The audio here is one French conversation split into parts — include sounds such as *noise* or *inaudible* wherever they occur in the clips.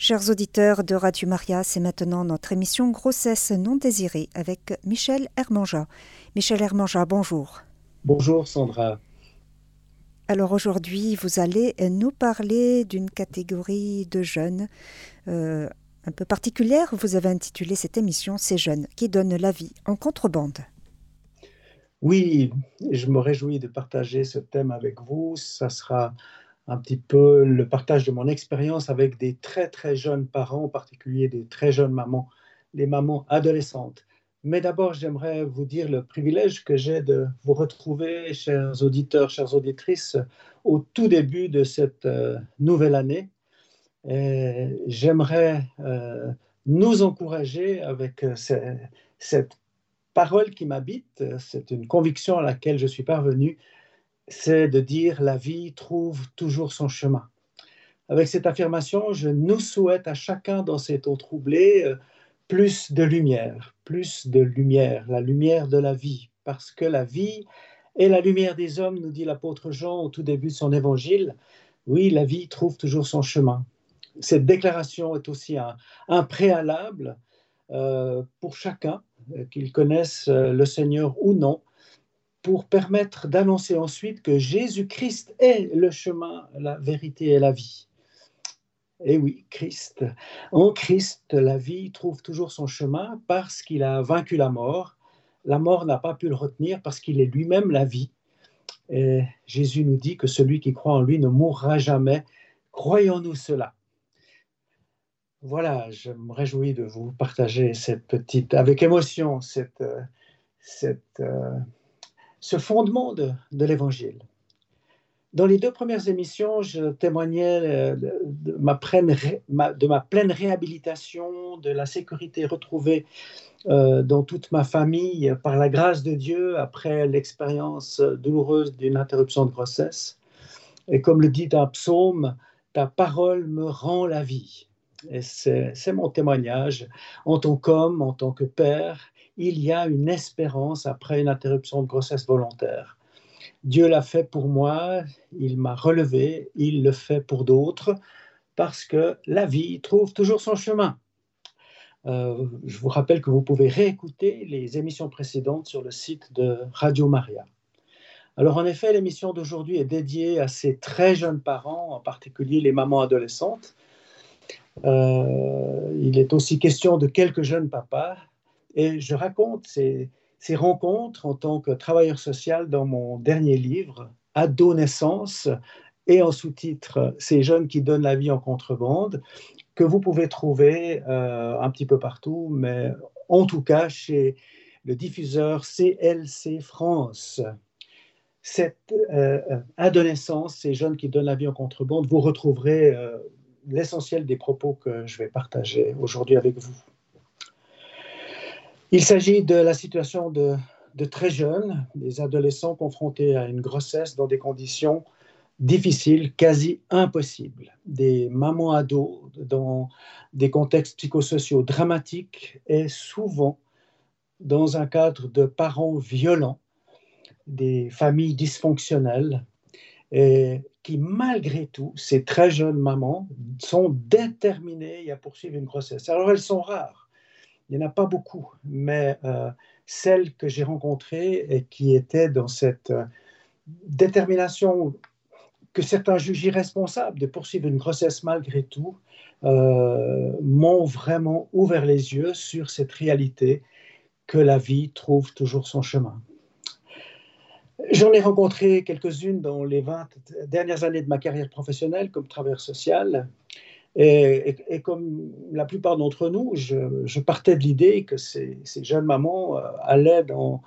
Chers auditeurs de Radio Maria, c'est maintenant notre émission Grossesse non désirée avec Michel Hermanja. Michel Hermanja, bonjour. Bonjour Sandra. Alors aujourd'hui, vous allez nous parler d'une catégorie de jeunes euh, un peu particulière. Vous avez intitulé cette émission Ces jeunes qui donnent la vie en contrebande. Oui, je me réjouis de partager ce thème avec vous. Ça sera un petit peu le partage de mon expérience avec des très très jeunes parents, en particulier des très jeunes mamans, les mamans adolescentes. Mais d'abord, j'aimerais vous dire le privilège que j'ai de vous retrouver, chers auditeurs, chères auditrices, au tout début de cette euh, nouvelle année. J'aimerais euh, nous encourager avec euh, cette parole qui m'habite, c'est une conviction à laquelle je suis parvenu, c'est de dire la vie trouve toujours son chemin. Avec cette affirmation, je nous souhaite à chacun dans cette eau troublée plus de lumière, plus de lumière, la lumière de la vie, parce que la vie est la lumière des hommes, nous dit l'apôtre Jean au tout début de son évangile. Oui, la vie trouve toujours son chemin. Cette déclaration est aussi un, préalable euh, pour chacun, euh, qu'il connaisse euh, le Seigneur ou non, pour permettre d'annoncer ensuite que Jésus-Christ est le chemin, la vérité et la vie. Et eh oui, Christ. En Christ, la vie trouve toujours son chemin parce qu'il a vaincu la mort. La mort n'a pas pu le retenir parce qu'il est lui-même la vie. Et Jésus nous dit que celui qui croit en lui ne mourra jamais. Croyons-nous cela? Voilà, je me réjouis de vous partager cette petite, avec émotion, cette, cette, euh, ce fondement de, l'Évangile. Dans les deux premières émissions, je témoignais euh, de ma, pleine, de ma pleine réhabilitation, de la sécurité retrouvée euh, dans toute ma famille par la grâce de Dieu après l'expérience douloureuse d'une interruption de grossesse. Et comme le dit un psaume, ta parole me rend la vie. Et c'est mon témoignage. En tant qu'homme, en tant que père, il y a une espérance après une interruption de grossesse volontaire. Dieu l'a fait pour moi, il m'a relevé, il le fait pour d'autres, parce que la vie trouve toujours son chemin. Euh, je vous rappelle que vous pouvez réécouter les émissions précédentes sur le site de Radio Maria. Alors en effet, l'émission d'aujourd'hui est dédiée à ces très jeunes parents, en particulier les mamans adolescentes. Euh, il est aussi question de quelques jeunes papas, et je raconte ces, rencontres en tant que travailleur social dans mon dernier livre, Adolescence, et en sous-titre Ces jeunes qui donnent la vie en contrebande, que vous pouvez trouver euh, un petit peu partout, mais en tout cas chez le diffuseur CLC France. Cette euh, adolescence, ces jeunes qui donnent la vie en contrebande, vous retrouverez euh, l'essentiel des propos que je vais partager aujourd'hui avec vous. Il s'agit de la situation de, très jeunes, des adolescents confrontés à une grossesse dans des conditions difficiles, quasi impossibles, des mamans ados dans des contextes psychosociaux dramatiques et souvent dans un cadre de parents violents, des familles dysfonctionnelles et qui, malgré tout, ces très jeunes mamans sont déterminées à poursuivre une grossesse. Alors elles sont rares il n'y en a pas beaucoup, mais euh, celles que j'ai rencontrées et qui étaient dans cette euh, détermination que certains jugent irresponsable de poursuivre une grossesse malgré tout, euh, m'ont vraiment ouvert les yeux sur cette réalité que la vie trouve toujours son chemin. J'en ai rencontré quelques-unes dans les 20 dernières années de ma carrière professionnelle comme travailleur social. Et, comme la plupart d'entre nous, je, partais de l'idée que ces, jeunes mamans euh, allaient, dans,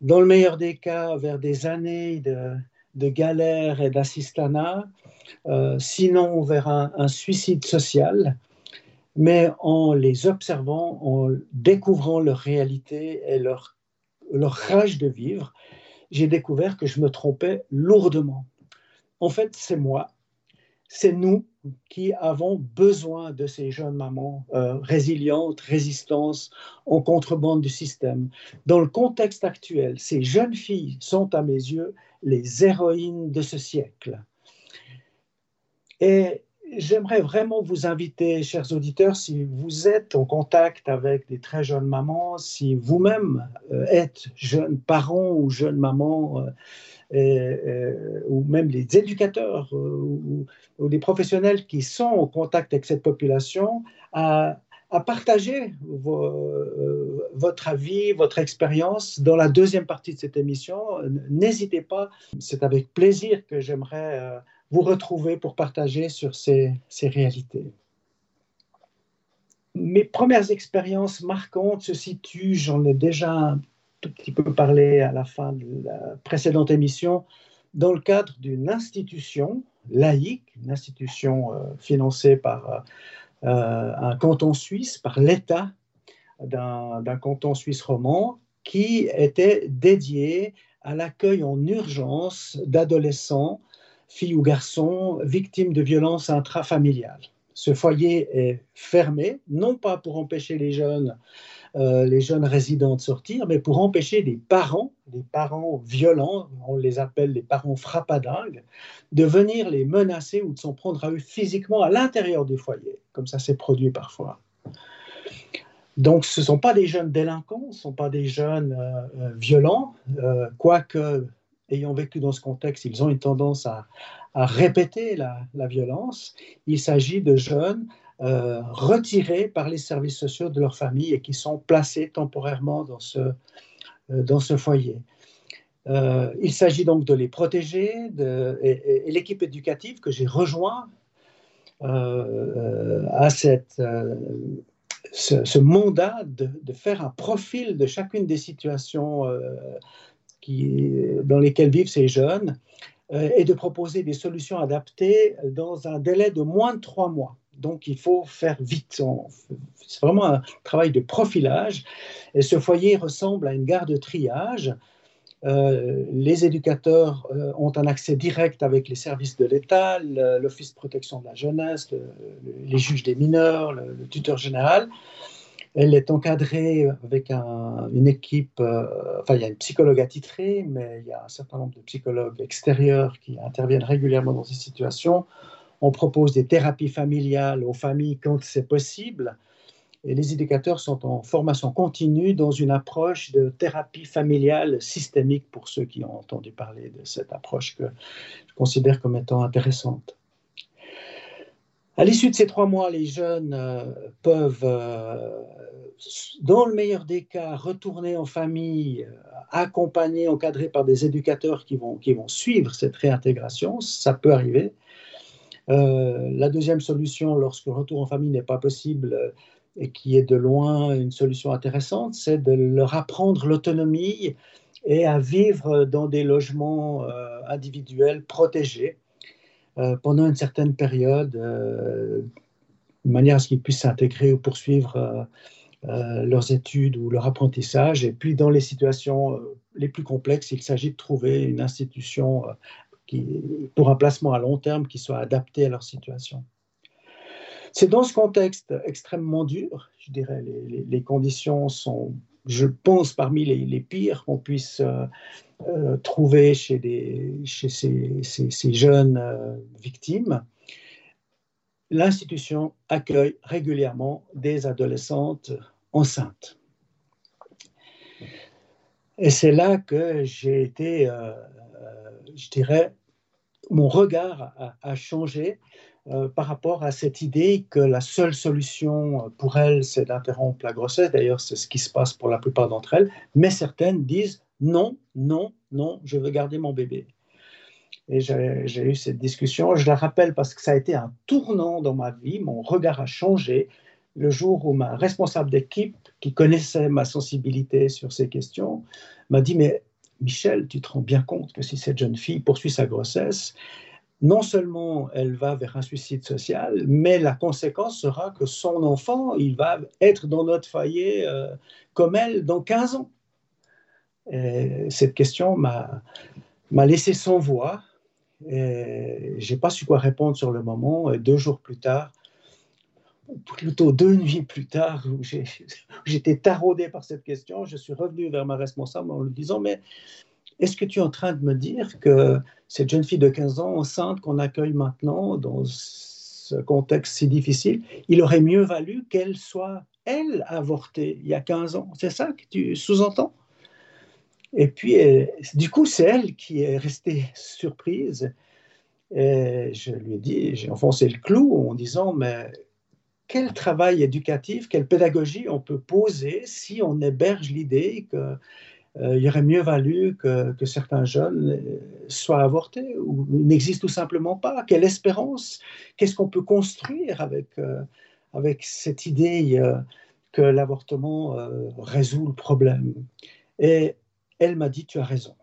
dans le meilleur des cas, vers des années de, de galère et d'assistanat, euh, sinon vers un, suicide social. Mais en les observant, en découvrant leur réalité et leur, leur rage de vivre, j'ai découvert que je me trompais lourdement. En fait, c'est moi, c'est nous qui avons besoin de ces jeunes mamans euh, résilientes, résistantes, en contrebande du système. Dans le contexte actuel, ces jeunes filles sont à mes yeux les héroïnes de ce siècle. Et j'aimerais vraiment vous inviter, chers auditeurs, si vous êtes en contact avec des très jeunes mamans, si vous-même euh, êtes jeune parent ou jeune maman, euh, ou même les éducateurs ou, ou, les professionnels qui sont en contact avec cette population, à, partager votre avis, votre expérience dans la deuxième partie de cette émission. N'hésitez pas, c'est avec plaisir que j'aimerais vous retrouver pour partager sur ces, réalités. Mes premières expériences marquantes se situent, j'en ai déjà tout petit peu parlé à la fin de la précédente émission, dans le cadre d'une institution laïque, une institution euh, financée par euh, un canton suisse, par l'État d'un canton suisse roman, qui était dédié à l'accueil en urgence d'adolescents filles ou garçons victimes de violences intrafamiliales. Ce foyer est fermé, non pas pour empêcher les jeunes, euh, les jeunes résidents de sortir, mais pour empêcher les parents, les parents violents, on les appelle les parents frappadingues, de venir les menacer ou de s'en prendre à eux physiquement à l'intérieur du foyer, comme ça s'est produit parfois. Donc, ce ne sont pas des jeunes délinquants, ce ne sont pas des jeunes euh, euh, violents, quoique ayant vécu dans ce contexte, ils ont une tendance à, répéter la, violence. Il s'agit de jeunes euh, retirés par les services sociaux de leur famille et qui sont placés temporairement dans ce, euh, foyer. Euh, il s'agit donc de les protéger et, l'équipe éducative que j'ai rejoint à cette, ce, mandat de, faire un profil de chacune des situations dans lesquels vivent ces jeunes et de proposer des solutions adaptées dans un délai de moins de trois mois. Donc, il faut faire vite. C'est vraiment un travail de profilage. Et ce foyer ressemble à une gare de triage. Euh, les éducateurs euh, ont un accès direct avec les services de l'État, l'Office de protection de la jeunesse, les juges des mineurs, le, tuteur général. Elle est encadrée avec une équipe, euh, enfin il y a une psychologue attitrée, mais il y a un certain nombre de psychologues extérieurs qui interviennent régulièrement dans ces situations. On propose des thérapies familiales aux familles quand c'est possible. Et les éducateurs sont en formation continue dans une approche de thérapie familiale systémique pour ceux qui ont entendu parler de cette approche que je considère comme étant intéressante. À l'issue de ces trois mois, les jeunes euh, peuvent, euh, dans le meilleur des cas, retourner en famille, euh, accompagnés, encadrés par des éducateurs qui vont, qui vont suivre cette réintégration. Ça peut arriver. La deuxième solution, lorsque le retour en famille n'est pas possible et qui est de loin une solution intéressante, c'est de leur apprendre l'autonomie et à vivre dans des logements individuels protégés euh, pendant une certaine période, euh, de manière à ce qu'ils puissent s'intégrer ou poursuivre euh, leurs études ou leur apprentissage. Et puis, dans les situations les plus complexes, il s'agit de trouver une institution pour un placement à long terme qui soit adapté à leur situation. C'est dans ce contexte extrêmement dur, je dirais, les, conditions sont, je pense, parmi les, pires qu'on puisse euh, trouver chez, ces, jeunes euh, victimes, l'institution accueille régulièrement des adolescentes enceintes. Et c'est là que j'ai été, euh, je dirais, mon regard a, changé par rapport à cette idée que la seule solution pour elles, c'est d'interrompre la grossesse. D'ailleurs, c'est ce qui se passe pour la plupart d'entre elles. Mais certaines disent non, non, non, je veux garder mon bébé. Et j'ai eu cette discussion. Je la rappelle parce que ça a été un tournant dans ma vie. Mon regard a changé le jour où ma responsable d'équipe, qui connaissait ma sensibilité sur ces questions, m'a dit, mais Michel, tu te rends bien compte que si cette jeune fille poursuit sa grossesse, non seulement elle va vers un suicide social, mais la conséquence sera que son enfant, il va être dans notre foyer euh, comme elle dans 15 ans cette question m'a laissé sans voix. Je n'ai pas su quoi répondre sur le moment. Et deux jours plus tard, plutôt deux nuits plus tard, où j'étais taraudé par cette question, je suis revenu vers ma responsable en lui disant, mais est-ce que tu es en train de me dire que cette jeune fille de 15 ans enceinte qu'on accueille maintenant dans ce contexte si difficile, il aurait mieux valu qu'elle soit, elle, avortée il y a 15 ans? C'est ça que tu sous-entends? Et puis, du coup, c'est elle qui est restée surprise. Et je lui ai dit, j'ai enfoncé le clou en disant, mais quel travail éducatif, quelle pédagogie on peut poser si on héberge l'idée que euh, aurait mieux valu que, certains jeunes euh, soient avortés ou n'existent tout simplement pas. Quelle espérance Qu'est-ce qu'on peut construire avec, euh, cette idée que l'avortement résout le problème? Et elle m'a dit, tu as raison.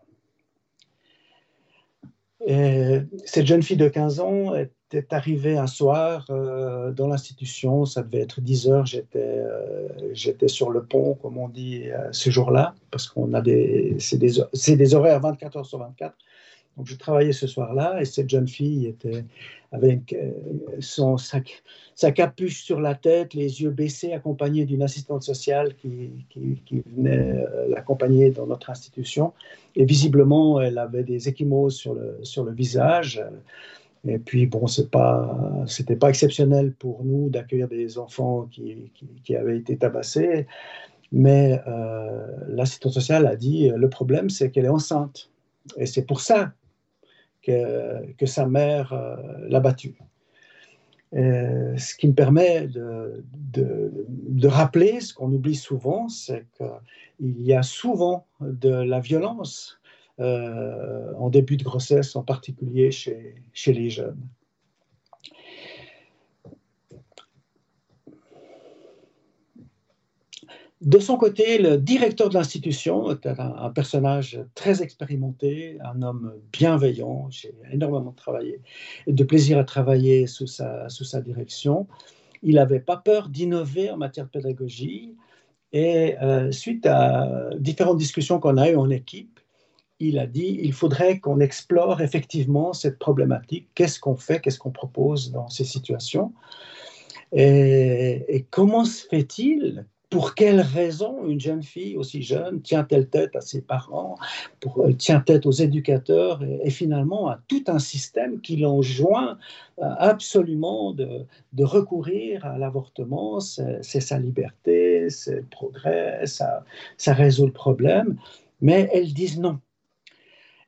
Et cette jeune fille de 15 ans était arrivée un soir euh, dans l'institution, ça devait être 10 heures, j'étais, euh, j'étais sur le pont, comme on dit, euh, ce jour-là, parce qu'on a des, c'est des, des horaires 24 heures sur 24. Donc je travaillais ce soir-là et cette jeune fille était avec son, sa, capuche sur la tête, les yeux baissés, accompagnée d'une assistante sociale qui, qui, qui venait l'accompagner dans notre institution. Et visiblement, elle avait des échymoses sur le, sur le visage. Et puis, bon, ce n'était pas, pas exceptionnel pour nous d'accueillir des enfants qui, avaient été tabassés. Mais euh, l'assistante sociale a dit le problème, c'est qu'elle est enceinte. Et c'est pour ça que, sa mère euh, l'a battue. ce qui me permet de rappeler ce qu'on oublie souvent, c'est qu'il y a souvent de la violence euh, en début de grossesse, en particulier chez, chez les jeunes. De son côté, le directeur de l'institution était un, personnage très expérimenté, un homme bienveillant. J'ai énormément travaillé, de plaisir à travailler sous sa, sous sa direction. Il n'avait pas peur d'innover en matière de pédagogie. Et euh, suite à différentes discussions qu'on a eues en équipe, il a dit il faudrait qu'on explore effectivement cette problématique. Qu'est-ce qu'on fait? Qu'est-ce qu'on propose dans ces situations? Et, comment se fait-il? Pour quelles raisons une jeune fille aussi jeune tient-elle tête à ses parents, pour, euh, tient tête aux éducateurs et, finalement à tout un système qui l'enjoint euh, absolument de, recourir à l'avortement? C'est sa liberté, c'est le progrès, ça, ça résout le problème. Mais elles disent non.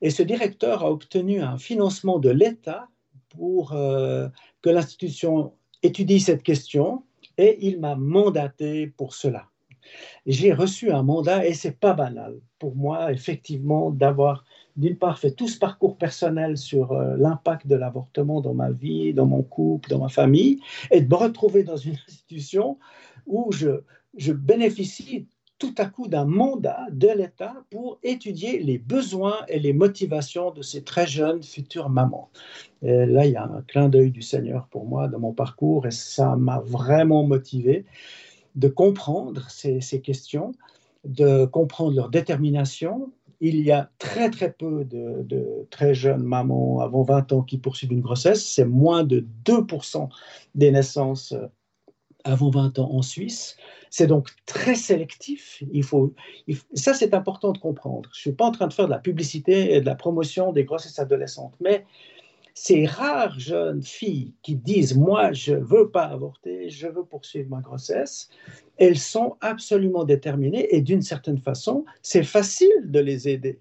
Et ce directeur a obtenu un financement de l'État pour euh, que l'institution étudie cette question et il m'a mandaté pour cela. J'ai reçu un mandat et c'est pas banal pour moi, effectivement, d'avoir d'une part fait tout ce parcours personnel sur euh, l'impact de l'avortement dans ma vie, dans mon couple, dans ma famille, et de me retrouver dans une *laughs* institution où je, je bénéficie tout à coup d'un mandat de l'État pour étudier les besoins et les motivations de ces très jeunes futures mamans. Là, il y a un clin d'œil du Seigneur pour moi dans mon parcours et ça m'a vraiment motivé de comprendre ces, questions, de comprendre leur détermination. Il y a très très peu de, de, très jeunes mamans avant 20 ans qui poursuivent une grossesse. C'est moins de 2% des naissances avant 20 ans en Suisse. C'est donc très sélectif. Il faut, ça, c'est important de comprendre. Je ne suis pas en train de faire de la publicité et de la promotion des grossesses adolescentes, mais ces rares jeunes filles qui disent Moi, je ne veux pas avorter, je veux poursuivre ma grossesse, elles sont absolument déterminées et d'une certaine façon, c'est facile de les aider.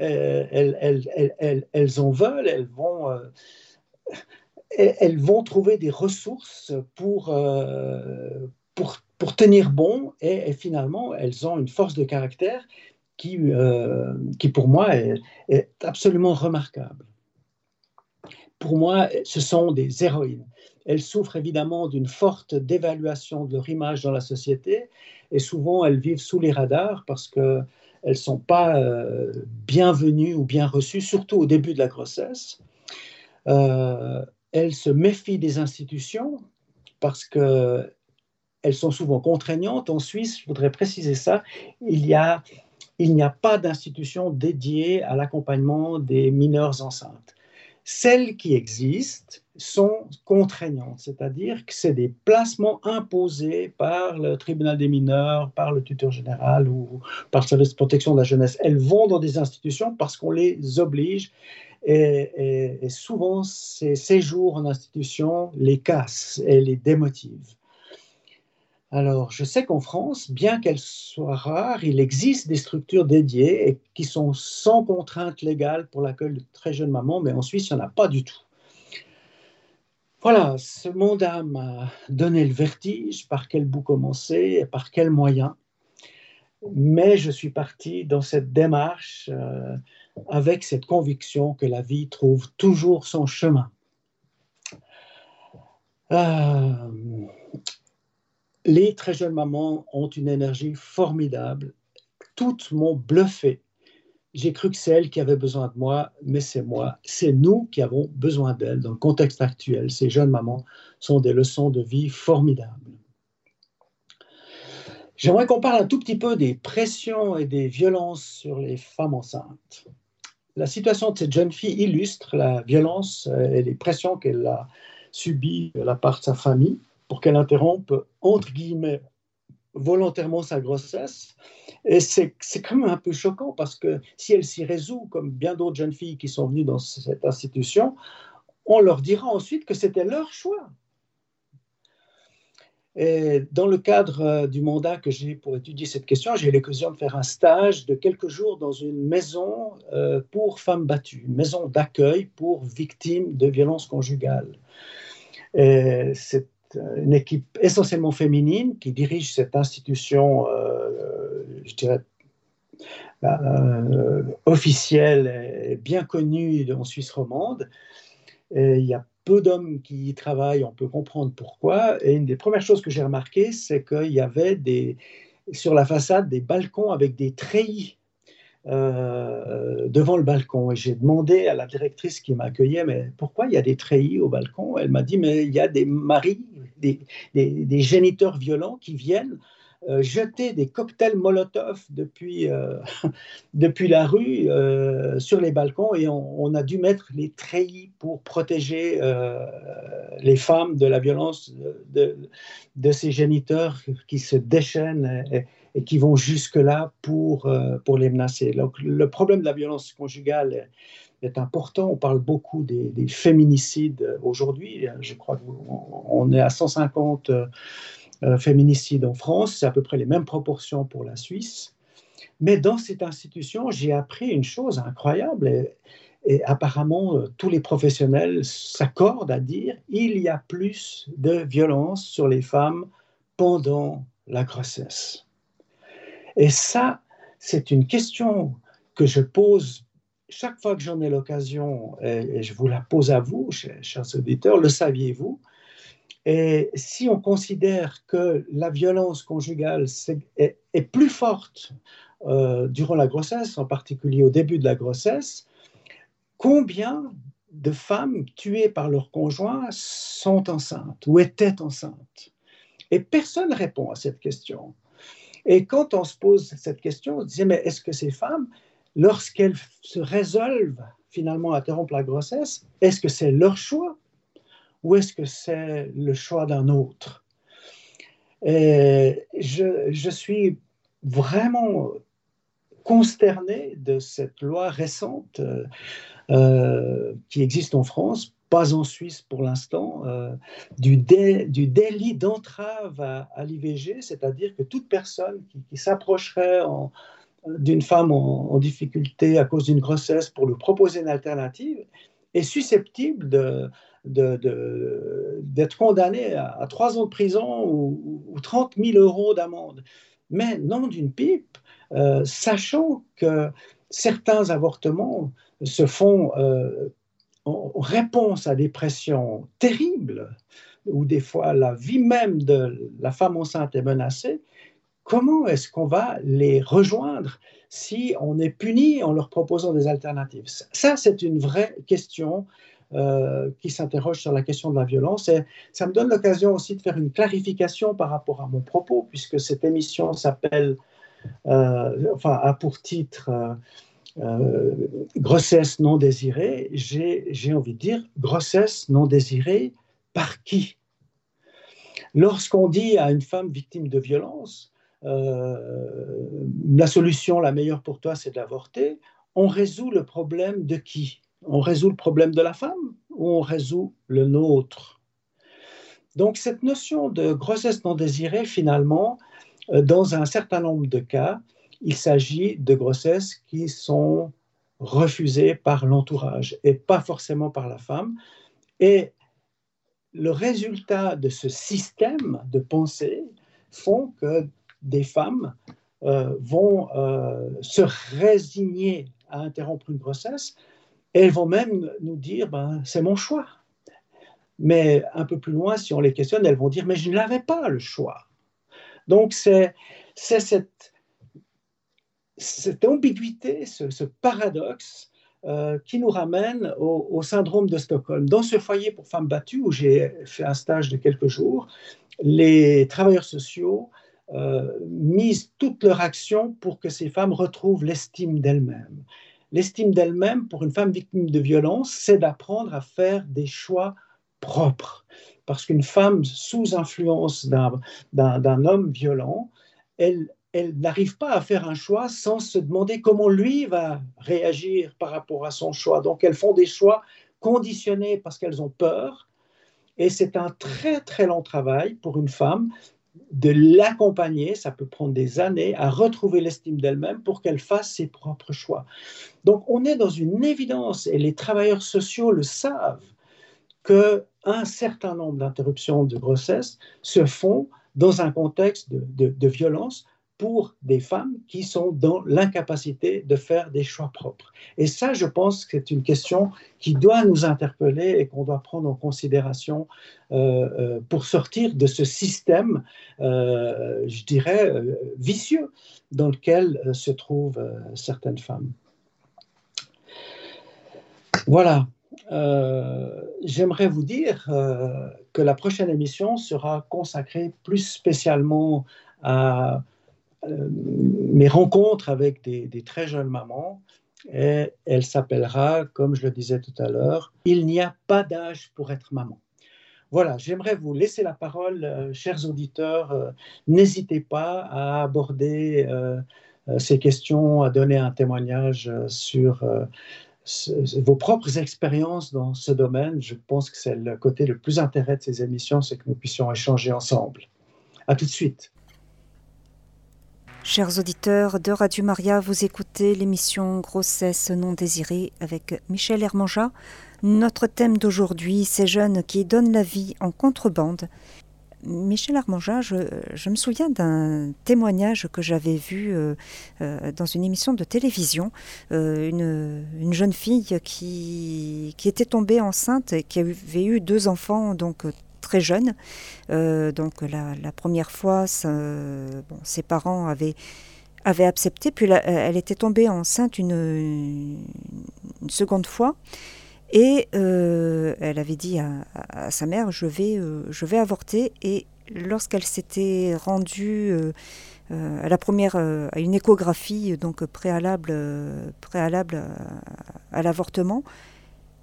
Euh, elles, elles, elles, elles, en veulent, elles vont. Euh, elles vont trouver des ressources pour, euh, pour, tenir bon et, finalement, elles ont une force de caractère qui, euh, qui pour moi, est, est, absolument remarquable. Pour moi, ce sont des héroïnes. Elles souffrent évidemment d'une forte dévaluation de leur image dans la société et souvent elles vivent sous les radars parce qu'elles ne sont pas euh, bienvenues ou bien reçues, surtout au début de la grossesse. Euh, elles se méfient des institutions parce que elles sont souvent contraignantes. En Suisse, je voudrais préciser ça, il y a il n'y a pas d'institution dédiée à l'accompagnement des mineurs enceintes. Celles qui existent sont contraignantes, c'est-à-dire que c'est des placements imposés par le tribunal des mineurs, par le tuteur général ou par le service de protection de la jeunesse. Elles vont dans des institutions parce qu'on les oblige Et, souvent, ces séjours en institution les cassent et les démotivent. Alors, je sais qu'en France, bien qu'elles soient rares, il existe des structures dédiées et qui sont sans contrainte légale pour l'accueil de très jeunes mamans, mais en Suisse, il n'y en a pas du tout. Voilà, ce mandat m'a donné le vertige, par quel bout commencer et par quels moyens. Mais je suis parti dans cette démarche euh, avec cette conviction que la vie trouve toujours son chemin. Euh, les très jeunes mamans ont une énergie formidable. Toutes m'ont bluffé. J'ai cru que c'est elles qui avaient besoin de moi, mais c'est moi, c'est nous qui avons besoin d'elles dans le contexte actuel. Ces jeunes mamans sont des leçons de vie formidables. J'aimerais qu'on parle un tout petit peu des pressions et des violences sur les femmes enceintes. La situation de cette jeune fille illustre la violence et les pressions qu'elle a subies de la part de sa famille pour qu'elle interrompe, entre guillemets, volontairement sa grossesse. Et c'est quand même un peu choquant parce que si elle s'y résout, comme bien d'autres jeunes filles qui sont venues dans cette institution, on leur dira ensuite que c'était leur choix. Dans le cadre euh, du mandat que j'ai pour étudier cette question, j'ai eu l'occasion de faire un stage de quelques jours dans une maison euh, pour femmes battues, une maison d'accueil pour victimes de violences conjugales. C'est une équipe essentiellement féminine qui dirige cette institution, euh, euh, officielle et bien connue en Suisse romande. Il y a peu d'hommes qui y travaillent, on peut comprendre pourquoi. Et une des premières choses que j'ai remarquées, c'est qu'il y avait des, sur la façade des balcons avec des treillis euh, devant le balcon. Et j'ai demandé à la directrice qui m'accueillait, mais pourquoi il y a des treillis au balcon? Elle m'a dit, mais il y a des maris, des, des, géniteurs violents qui viennent euh, jeter des cocktails Molotov depuis, euh, *laughs* depuis la rue sur les balcons et on, a dû mettre les treillis pour protéger les femmes de la violence de, de, ces géniteurs qui se déchaînent. Et, qui vont jusque-là pour, euh, pour les menacer. Donc, le problème de la violence conjugale est important. On parle beaucoup des, féminicides aujourd'hui. Je crois qu'on est à 150 euh, féminicides en France. C'est à peu près les mêmes proportions pour la Suisse. Mais dans cette institution, j'ai appris une chose incroyable. Et, et apparemment, euh, tous les professionnels s'accordent à dire il y a plus de violence sur les femmes pendant la grossesse. Et ça, c'est une question que je pose chaque fois que j'en ai l'occasion, et, je vous la pose à vous, chers auditeurs, le saviez-vous? Et si on considère que la violence conjugale est, plus forte euh, durant la grossesse, en particulier au début de la grossesse, combien de femmes tuées par leur conjoint sont enceintes ou étaient enceintes? Et personne ne répond à cette question. Et quand on se pose cette question, on se dit, mais est-ce que ces femmes, lorsqu'elles se résolvent finalement à interrompre la grossesse, est-ce que c'est leur choix ou est-ce que c'est le choix d'un autre? Et je, suis vraiment consterné de cette loi récente euh, qui existe en France pas en Suisse pour l'instant, euh, du, délit d'entrave à, l'IVG, c'est-à-dire que toute personne qui, s'approcherait d'une femme en, difficulté à cause d'une grossesse pour lui proposer une alternative est susceptible de, d'être condamné à, trois ans de prison ou, 30 000 euros d'amende. Mais non d'une pipe, euh, sachant que certains avortements se font euh, en réponse à des pressions terribles, où des fois la vie même de la femme enceinte est menacée, comment est-ce qu'on va les rejoindre si on est puni en leur proposant des alternatives? Ça, c'est une vraie question euh, qui s'interroge sur la question de la violence. Et ça me donne l'occasion aussi de faire une clarification par rapport à mon propos, puisque cette émission s'appelle, euh, enfin, a pour titre euh, grossesse non désirée, j'ai envie de dire grossesse non désirée par qui? Lorsqu'on dit à une femme victime de violence, la solution la meilleure pour toi, c'est d'avorter, on résout le problème de qui? On résout le problème de la femme ou on résout le nôtre? Donc cette notion de grossesse non désirée, finalement, euh, dans un certain nombre de cas, il s'agit de grossesses qui sont refusées par l'entourage et pas forcément par la femme. Et le résultat de ce système de pensée font que des femmes euh, vont euh, se résigner à interrompre une grossesse elles vont même nous dire ben, c'est mon choix. Mais un peu plus loin, si on les questionne, elles vont dire mais je n'avais pas le choix. Donc c'est cette, cette ambiguïté, ce, paradoxe euh, qui nous ramène au, syndrome de Stockholm. Dans ce foyer pour femmes battues où j'ai fait un stage de quelques jours, les travailleurs sociaux euh, misent toute leur action pour que ces femmes retrouvent l'estime d'elles-mêmes. L'estime d'elles-mêmes pour une femme victime de violence, c'est d'apprendre à faire des choix propres. Parce qu'une femme sous influence d'un homme violent, elle, elle n'arrive pas à faire un choix sans se demander comment lui va réagir par rapport à son choix. Donc elles font des choix conditionnés parce qu'elles ont peur. Et c'est un très très long travail pour une femme de l'accompagner, ça peut prendre des années, à retrouver l'estime d'elle-même pour qu'elle fasse ses propres choix. Donc on est dans une évidence, et les travailleurs sociaux le savent, qu'un certain nombre d'interruptions de grossesse se font dans un contexte de, violence pour des femmes qui sont dans l'incapacité de faire des choix propres. Et ça, je pense que c'est une question qui doit nous interpeller et qu'on doit prendre en considération euh, euh, pour sortir de ce système, euh, je dirais, vicieux dans lequel se trouvent certaines femmes. Voilà. J'aimerais vous dire que la prochaine émission sera consacrée plus spécialement à mes rencontres avec des, très jeunes mamans. Et elle s'appellera, comme je le disais tout à l'heure, Il n'y a pas d'âge pour être maman. Voilà, j'aimerais vous laisser la parole, euh, chers auditeurs. Euh, n'hésitez pas à aborder ces questions, à donner un témoignage sur vos propres expériences dans ce domaine. Je pense que c'est le côté le plus intérêt de ces émissions, c'est que nous puissions échanger ensemble. À tout de suite. Chers auditeurs de Radio Maria, vous écoutez l'émission Grossesse non désirée avec Michel Hermanja. Notre thème d'aujourd'hui, ces jeunes qui donnent la vie en contrebande. Michel Armanja, je, me souviens d'un témoignage que j'avais vu euh, euh, dans une émission de télévision. Euh, une, jeune fille qui, était tombée enceinte et qui avait eu deux enfants donc très jeune. Euh, donc la, première fois, ses parents avaient, accepté, puis elle était tombée enceinte une, seconde fois. Et euh, elle avait dit à, sa mère, je vais, euh, je vais avorter. Et lorsqu'elle s'était rendue à la première, à une échographie donc préalable, préalable à l'avortement,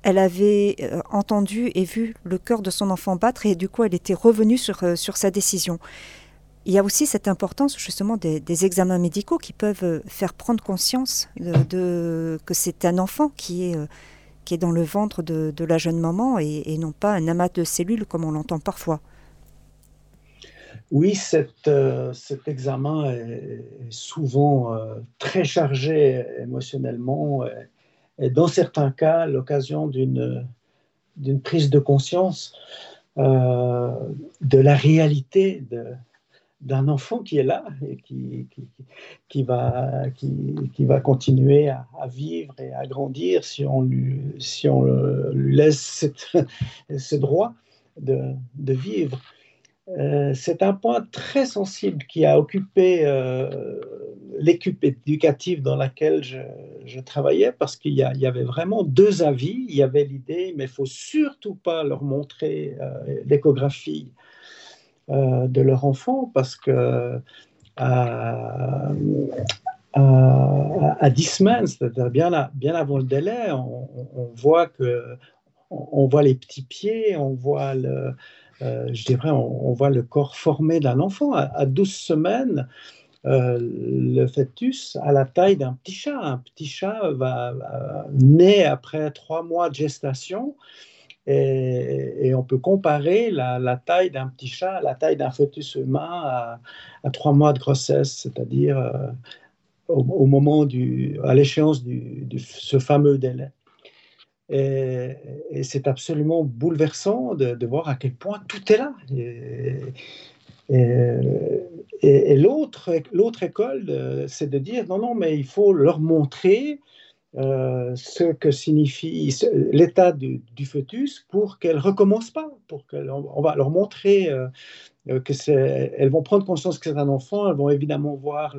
elle avait euh, entendu et vu le cœur de son enfant battre et du coup elle était revenue sur, euh, sur sa décision. Il y a aussi cette importance justement des, examens médicaux qui peuvent euh, faire prendre conscience de, que c'est un enfant qui est, qui est dans le ventre de, la jeune maman et, non pas un amas de cellules comme on l'entend parfois. Oui, cet examen est souvent très chargé émotionnellement dans certains cas, l'occasion d'une prise de conscience euh, de la réalité d'un enfant qui est là et qui, va, continuer à, vivre et à grandir si on lui, laisse *laughs* ce droit de vivre. Euh, c'est un point très sensible qui a occupé euh, l'équipe éducative dans laquelle je, travaillais parce qu'il y, avait vraiment deux avis. Il y avait l'idée, mais il faut surtout pas leur montrer euh, l'échographie de leur enfant parce que à, à, 10 semaines, c'est-à-dire bien, avant le délai, on voit que on voit les petits pieds, on voit le, euh, je dirais, on, voit le corps formé d'un enfant. À, 12 semaines, le fœtus a la taille d'un petit chat. Un petit chat va, naître après trois mois de gestation et, on peut comparer la, taille d'un petit chat à la taille d'un fœtus humain à, trois mois de grossesse, c'est-à-dire au, moment à l'échéance de ce fameux délai. Et, c'est absolument bouleversant de, voir à quel point tout est là. Et, l'autre, école, euh, c'est de dire non, non, mais il faut leur montrer euh, ce que signifie l'état du, fœtus pour qu'elles recommencent pas, pour qu'elles, on va leur montrer euh, elles vont prendre conscience que c'est un enfant, elles vont évidemment voir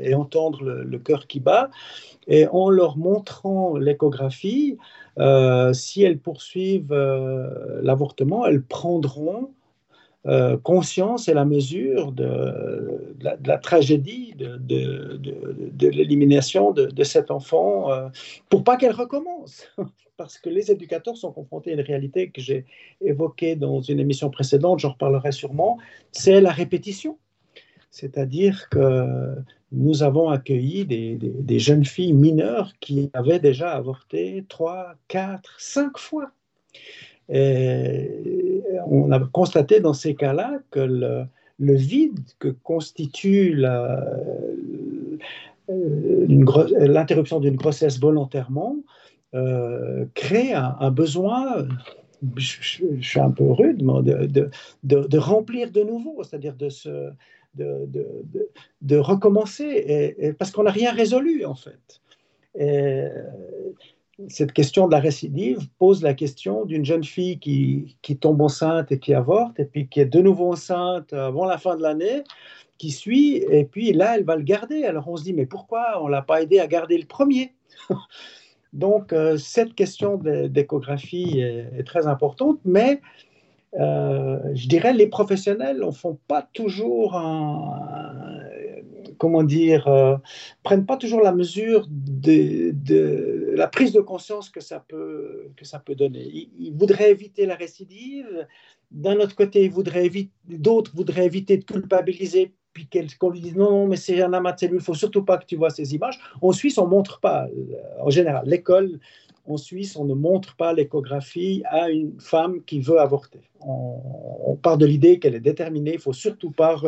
et entendre le, cœur qui bat, et en leur montrant l'échographie, si elles poursuivent l'avortement, elles prendront euh, conscience et la mesure de, la, tragédie de, l'élimination de, cet enfant euh, pour pas qu'elle recommence. *laughs* Parce que les éducateurs sont confrontés à une réalité que j'ai évoquée dans une émission précédente, j'en reparlerai sûrement, c'est la répétition. C'est-à-dire que nous avons accueilli des, jeunes filles mineures qui avaient déjà avorté trois, quatre, cinq fois. Et on a constaté dans ces cas-là que le, vide que constitue l'interruption d'une grossesse volontairement euh, crée un, besoin, je, suis un peu rude, de, de, remplir de nouveau, c'est-à-dire de, de, recommencer, parce qu'on n'a rien résolu en fait. Et, cette question de la récidive pose la question d'une jeune fille qui, tombe enceinte et qui avorte, et puis qui est de nouveau enceinte avant la fin de l'année, qui suit, et puis là, elle va le garder. Alors on se dit, mais pourquoi on ne l'a pas aidé à garder le premier? *laughs* Donc euh, cette question d'échographie est, très importante, mais euh, je dirais les professionnels ne font pas toujours comment dire, euh, prennent pas toujours la mesure de, la prise de conscience que ça peut, que ça peut donner. Ils, voudraient éviter la récidive. D'un autre côté, d'autres voudraient éviter de culpabiliser puis qu'on lui dise non, non, mais c'est un amas de cellules, il faut surtout pas que tu vois ces images. En Suisse, on ne montre pas, euh, en général, l'école en Suisse, on ne montre pas l'échographie à une femme qui veut avorter. On, part de l'idée qu'elle est déterminée, il faut surtout pas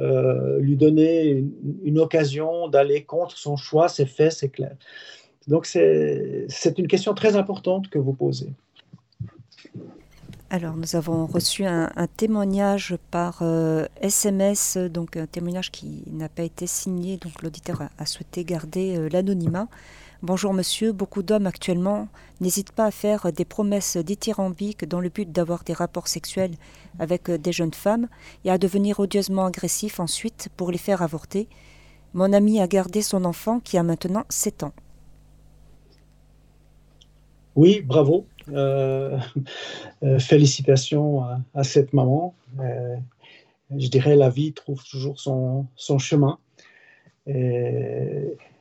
euh, lui donner une, occasion d'aller contre son choix, c'est fait, c'est clair. Donc c'est une question très importante que vous posez. Alors, nous avons reçu un, témoignage par SMS, euh, donc un témoignage qui n'a pas été signé, donc l'auditeur a, souhaité garder euh, l'anonymat. Bonjour monsieur, beaucoup d'hommes actuellement n'hésitent pas à faire des promesses dithyrambiques dans le but d'avoir des rapports sexuels avec des jeunes femmes et à devenir odieusement agressifs ensuite pour les faire avorter. Mon ami a gardé son enfant qui a maintenant 7 ans. Oui, bravo. Euh, *laughs* euh, félicitations à, cette maman. Euh, je dirais la vie trouve toujours son, chemin.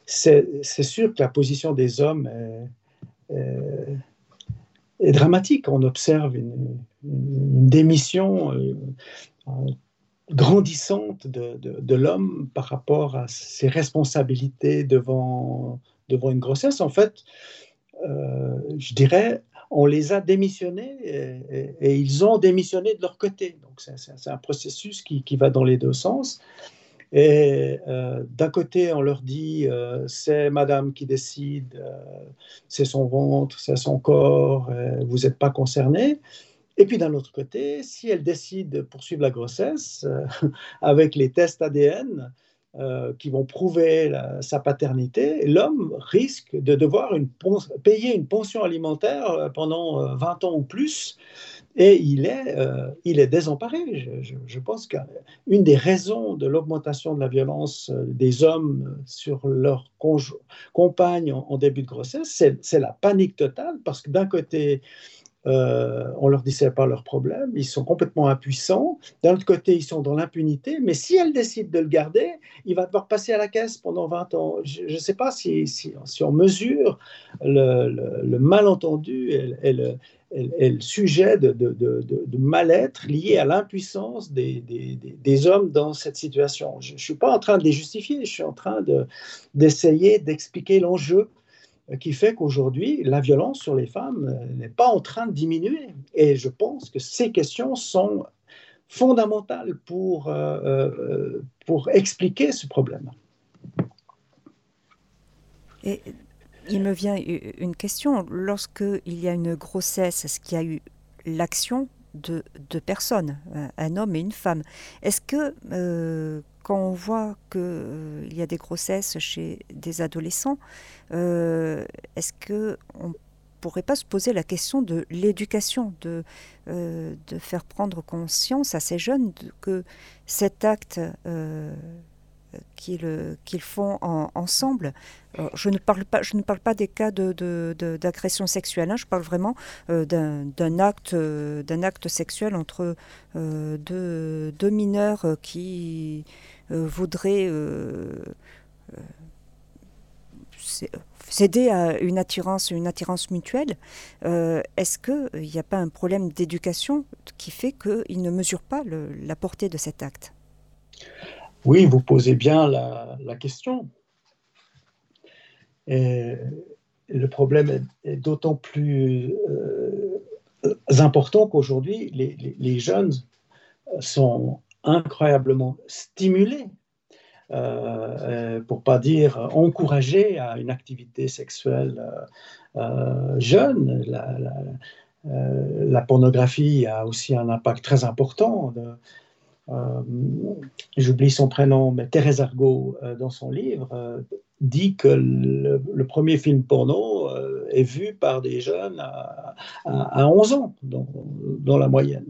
C'est sûr que la position des hommes est, dramatique. On observe une, démission euh, grandissante de, l'homme par rapport à ses responsabilités devant, une grossesse. En fait, euh, je dirais, on les a démissionnés et, ils ont démissionné de leur côté. Donc c'est un processus qui, va dans les deux sens. Et euh, d'un côté, on leur dit euh, c'est madame qui décide, euh, c'est son ventre, c'est son corps, vous n'êtes pas concerné. Et puis d'un autre côté, si elle décide de poursuivre la grossesse *laughs* avec les tests ADN qui vont prouver sa paternité, l'homme risque de devoir payer une pension alimentaire pendant 20 ans ou plus et il est, euh, il est désemparé. Je, pense qu'une des raisons de l'augmentation de la violence euh, des hommes sur leur compagne en, début de grossesse, c'est la panique totale, parce que d'un côté, euh, on leur c'est pas leur problème, ils sont complètement impuissants. D'un autre côté, ils sont dans l'impunité, mais si elle décide de le garder, il va devoir passer à la caisse pendant 20 ans. Je ne sais pas si, si, on mesure le, malentendu et, le, le sujet de, de, mal-être lié à l'impuissance des, des, des, hommes dans cette situation. Je ne suis pas en train de les justifier, je suis en train d'essayer d'expliquer l'enjeu qui fait qu'aujourd'hui, la violence sur les femmes euh, n'est pas en train de diminuer. Et je pense que ces questions sont fondamentales pour, euh, euh, pour expliquer ce problème. Et il me vient une question. Lorsqu'il y a une grossesse, est-ce qu'il y a eu l'action de deux personnes, un homme et une femme? Est-ce que euh, quand on voit qu'il euh, y a des grossesses chez des adolescents, euh, est-ce qu'on ne pourrait pas se poser la question de l'éducation, de, de faire prendre conscience à ces jeunes que cet acte qu'ils font ensemble. Euh, je, ne parle pas, je ne parle pas des cas d'agression de, sexuelle, hein. je parle vraiment euh, d'un acte, acte sexuel entre euh, deux, mineurs qui voudraient céder à une attirance, une attirance mutuelle. Est-ce qu'il n'y a pas un problème d'éducation qui fait qu'ils ne mesurent pas la portée de cet acte? Oui, vous posez bien la, question. Et le problème est, d'autant plus euh, important qu'aujourd'hui, les, jeunes sont incroyablement stimulés, euh, pour pas dire encouragés à une activité sexuelle euh, jeune. La, pornographie a aussi un impact très important. Euh, j'oublie son prénom, mais Thérèse Argot, euh, dans son livre, euh, dit que le, premier film porno est vu par des jeunes à, 11 ans, dans, la moyenne.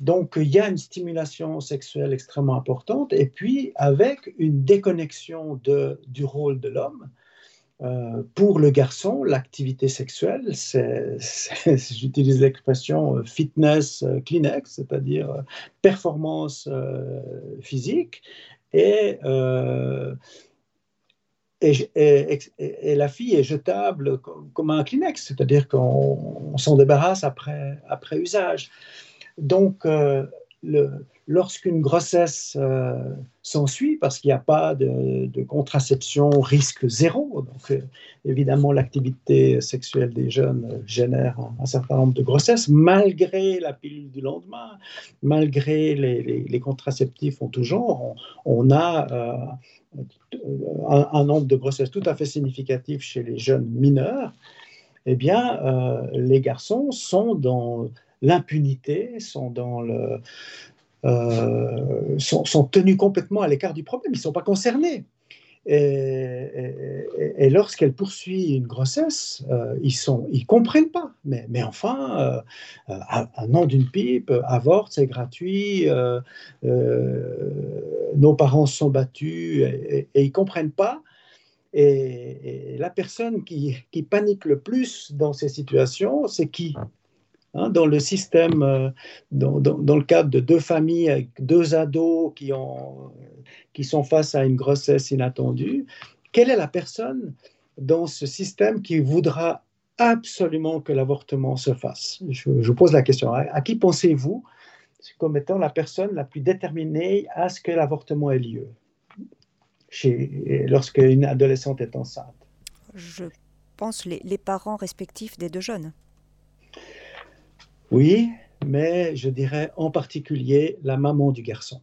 Donc, il y a une stimulation sexuelle extrêmement importante, et puis avec une déconnexion du rôle de l'homme, euh, pour le garçon, l'activité sexuelle, c'est, *laughs* j'utilise l'expression euh, fitness euh, Kleenex, c'est-à-dire performance physique, et, la fille est jetable comme, un Kleenex, c'est-à-dire qu'on s'en débarrasse après, usage. Donc, lorsqu'une grossesse s'ensuit, parce qu'il n'y a pas de, contraception risque zéro, donc euh, évidemment l'activité sexuelle des jeunes génère un, certain nombre de grossesses, malgré la pilule du lendemain, malgré les, contraceptifs en tout genre, on, a euh, un, nombre de grossesses tout à fait significatif chez les jeunes mineurs. Eh bien, les garçons sont dans l'impunité, sont dans le, euh, sont, tenus complètement à l'écart du problème, ils ne sont pas concernés. Et, lorsqu'elle poursuit une grossesse, euh, ils ne ils comprennent pas. Mais, enfin, euh, un nom d'une pipe, avorte, c'est gratuit, nos parents sont battus et, ils ne comprennent pas. Et, la personne qui, panique le plus dans ces situations, c'est qui? Hein, dans le système, euh, dans, le cadre de deux familles avec deux ados qui, ont, qui sont face à une grossesse inattendue, quelle est la personne dans ce système qui voudra absolument que l'avortement se fasse? Je, vous pose la question. À, qui pensez-vous comme étant la personne la plus déterminée à ce que l'avortement ait lieu lorsque une adolescente est enceinte? Je pense les, les parents respectifs des deux jeunes. Oui, mais je dirais en particulier la maman du garçon.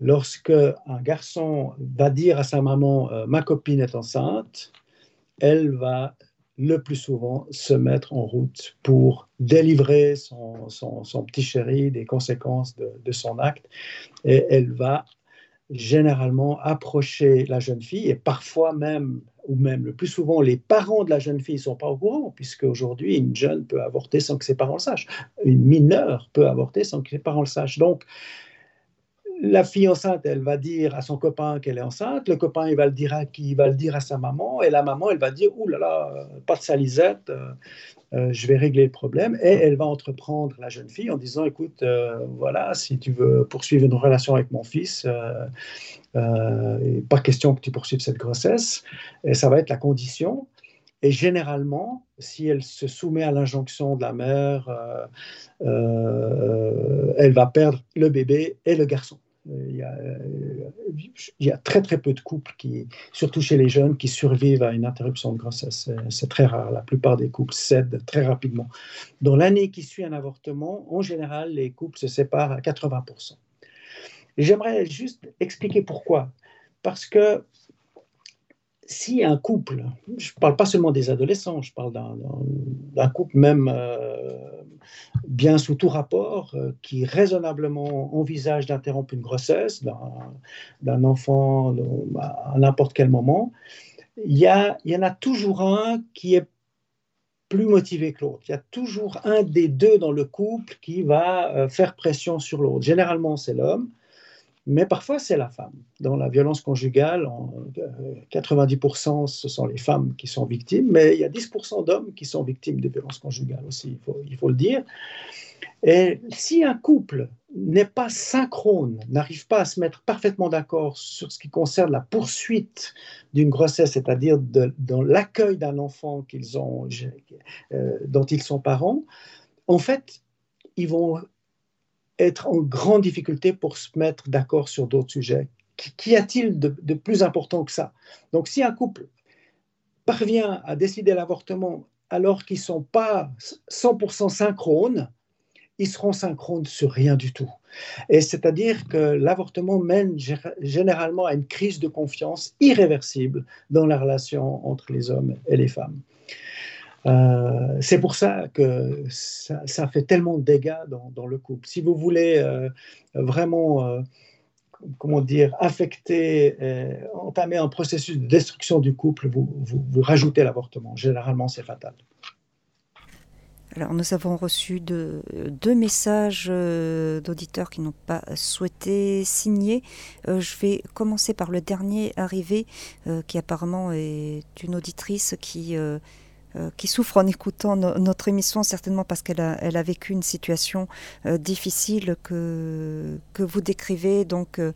Lorsque un garçon va dire à sa maman euh, ma copine est enceinte, elle va le plus souvent se mettre en route pour délivrer son, petit chéri des conséquences de, de, son acte et elle va généralement approcher la jeune fille et parfois même ou même le plus souvent, les parents de la jeune fille ne sont pas au courant, puisque aujourd'hui, une jeune peut avorter sans que ses parents le sachent. Une mineure peut avorter sans que ses parents le sachent. Donc, la fille enceinte, elle va dire à son copain qu'elle est enceinte, le copain, il va le dire à qui Il va le dire à sa maman, et la maman, elle va dire, ouh là là, pas de salisette, euh, euh, je vais régler le problème, et elle va entreprendre la jeune fille en disant, écoute, euh, voilà, si tu veux poursuivre une relation avec mon fils, pas question que tu poursuives cette grossesse, et ça va être la condition. Et généralement, si elle se soumet à l'injonction de la mère, euh, euh, elle va perdre le bébé et le garçon. Il y, a, il y, a, très très peu de couples, qui, surtout chez les jeunes, qui survivent à une interruption de grossesse. C'est très rare. La plupart des couples cèdent très rapidement. Dans l'année qui suit un avortement, en général, les couples se séparent à 80%. J'aimerais juste expliquer pourquoi. Parce que si un couple, je ne parle pas seulement des adolescents, je parle d'un couple même euh, bien sous tout rapport, euh, qui raisonnablement envisage d'interrompre une grossesse d'un enfant à n'importe quel moment, il y, il y en a toujours un qui est plus motivé que l'autre. Il y a toujours un des deux dans le couple qui va euh, faire pression sur l'autre. Généralement, c'est l'homme mais parfois c'est la femme. Dans la violence conjugale, 90% ce sont les femmes qui sont victimes, mais il y a 10% d'hommes qui sont victimes de violences conjugales aussi, il faut, il faut le dire. Et si un couple n'est pas synchrone, n'arrive pas à se mettre parfaitement d'accord sur ce qui concerne la poursuite d'une grossesse, c'est-à-dire dans l'accueil d'un enfant qu'ils ont, euh, dont ils sont parents, en fait, ils vont être en grande difficulté pour se mettre d'accord sur d'autres sujets. Qu'y a-t-il de, plus important que ça? Donc si un couple parvient à décider l'avortement alors qu'ils ne sont pas 100% synchrones, ils seront synchrones sur rien du tout. Et c'est-à-dire que l'avortement mène généralement à une crise de confiance irréversible dans la relation entre les hommes et les femmes. Euh, c'est pour ça que ça, fait tellement de dégâts dans, le couple. Si vous voulez euh, vraiment, euh, comment dire, affecter, entamer un processus de destruction du couple, vous, rajoutez l'avortement. Généralement, c'est fatal. Alors, nous avons reçu deux messages d'auditeurs qui n'ont pas souhaité signer. je vais commencer par le dernier arrivé, qui apparemment est une auditrice qui qui souffre en écoutant notre émission, certainement parce qu'elle a, vécu une situation euh, difficile que, que vous décrivez. Donc, euh,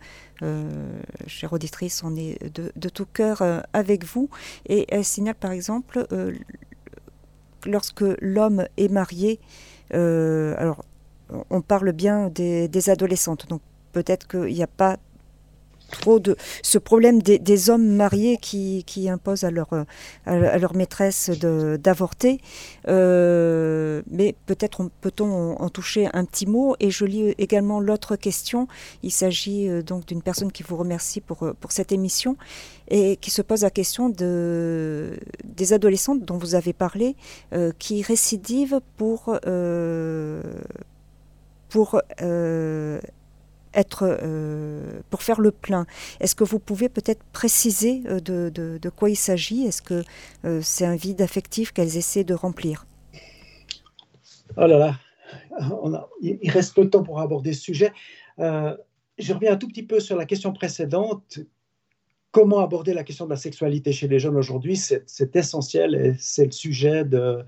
chère auditrice, on est de, tout cœur avec vous. Et elle signale par exemple, lorsque l'homme est marié, alors on parle bien des adolescentes, donc peut-être qu'il n'y a pas trop de ce problème des, hommes mariés qui, imposent à leur, à leur maîtresse d'avorter. Euh, mais peut-être peut-on en, toucher un petit mot. Et je lis également l'autre question. Il s'agit euh, donc d'une personne qui vous remercie pour, pour cette émission et qui se pose la question de, des adolescentes dont vous avez parlé, euh, qui récidivent pour, pour être euh, pour faire le plein. Est-ce que vous pouvez peut-être préciser euh, de, de, quoi il s'agit? Est-ce que euh, c'est un vide affectif qu'elles essaient de remplir? Oh là là, il reste peu de temps pour aborder ce sujet. je reviens un tout petit peu sur la question précédente comment aborder la question de la sexualité chez les jeunes aujourd'hui, c'est essentiel et c'est le sujet de,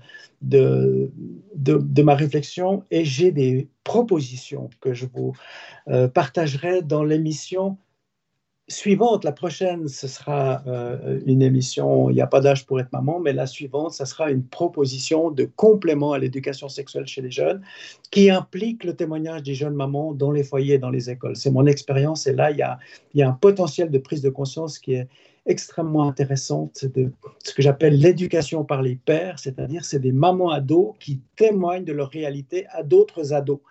ma réflexion. Et j'ai des propositions que je vous euh, partagerai dans l'émission suivante, la prochaine, ce sera euh, une émission, il n'y a pas d'âge pour être maman, mais la suivante, ce sera une proposition de complément à l'éducation sexuelle chez les jeunes qui implique le témoignage des jeunes mamans dans les foyers, dans les écoles. C'est mon expérience et là, il y, a, il y a un potentiel de prise de conscience qui est extrêmement intéressante de ce que j'appelle l'éducation par les pères, c'est-à-dire c'est des mamans ados qui témoignent de leur réalité à d'autres ados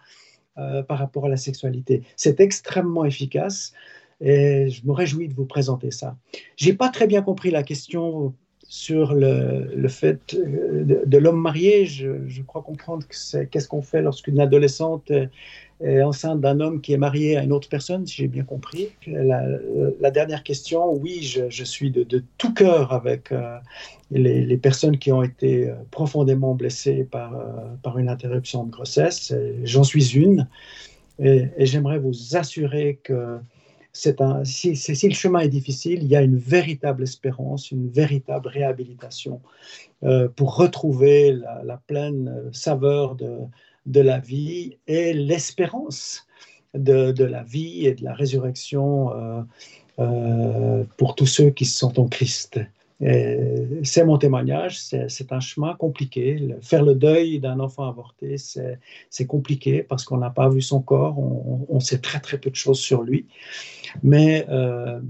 euh, par rapport à la sexualité. C'est extrêmement efficace et je me réjouis de vous présenter ça. J'ai pas très bien compris la question sur le, fait de, l'homme marié. Je, crois comprendre qu'est-ce qu'on fait lorsqu'une adolescente est, enceinte d'un homme qui est marié à une autre personne, si j'ai bien compris. La, la, dernière question, oui, je, suis de, tout cœur avec euh, les, personnes qui ont été euh, profondément blessées par, euh, une interruption de grossesse. J'en suis une. Et j'aimerais vous assurer que un, si, le chemin est difficile, il y a une véritable espérance, une véritable réhabilitation euh, pour retrouver la, pleine saveur de, la vie et l'espérance de, la vie et de la résurrection euh, euh, pour tous ceux qui sont en Christ. C'est mon témoignage, c'est un chemin compliqué. Faire le deuil d'un enfant avorté, c'est compliqué parce qu'on n'a pas vu son corps, on, sait très très peu de choses sur lui. Mais euh,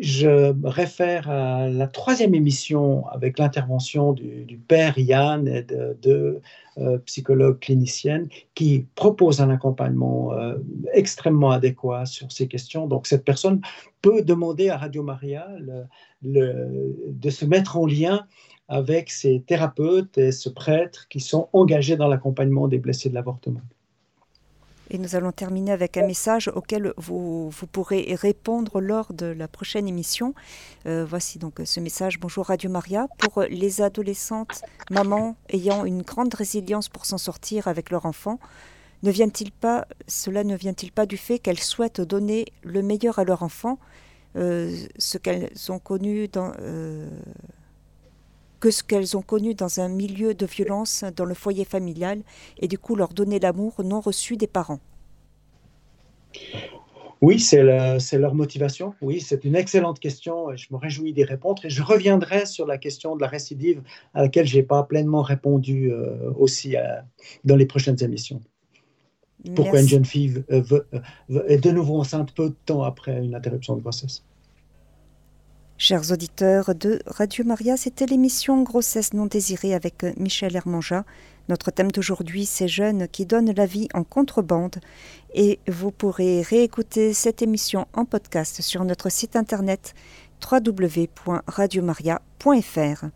je réfère à la troisième émission avec l'intervention du, père Yann et de deux euh, psychologues cliniciennes qui proposent un accompagnement euh, extrêmement adéquat sur ces questions. Donc cette personne peut demander à Radio Maria de se mettre en lien avec ces thérapeutes et ce prêtre qui sont engagés dans l'accompagnement des blessés de l'avortement. Et nous allons terminer avec un message auquel vous, vous pourrez répondre lors de la prochaine émission. Euh, voici donc ce message. Bonjour Radio Maria. Pour les adolescentes, mamans ayant une grande résilience pour s'en sortir avec leur enfant, ne vient-il pas, cela ne vient-il pas du fait qu'elles souhaitent donner le meilleur à leur enfant, euh, ce qu'elles ont connu dans... Euh, que ce qu'elles ont connu dans un milieu de violence dans le foyer familial et du coup leur donner l'amour non reçu des parents oui, c'est leur motivation. Oui, c'est une excellente question et je me réjouis d'y répondre. Et je reviendrai sur la question de la récidive à laquelle je n'ai pas pleinement répondu euh, aussi euh, dans les prochaines émissions. Pourquoi une jeune fille est de nouveau enceinte peu de temps après une interruption de grossesse Chers auditeurs de Radio Maria, c'était l'émission Grossesse non désirée avec Michel Hermanja. Notre thème d'aujourd'hui, c'est jeunes qui donnent la vie en contrebande. Et vous pourrez réécouter cette émission en podcast sur notre site internet www.radiomaria.fr.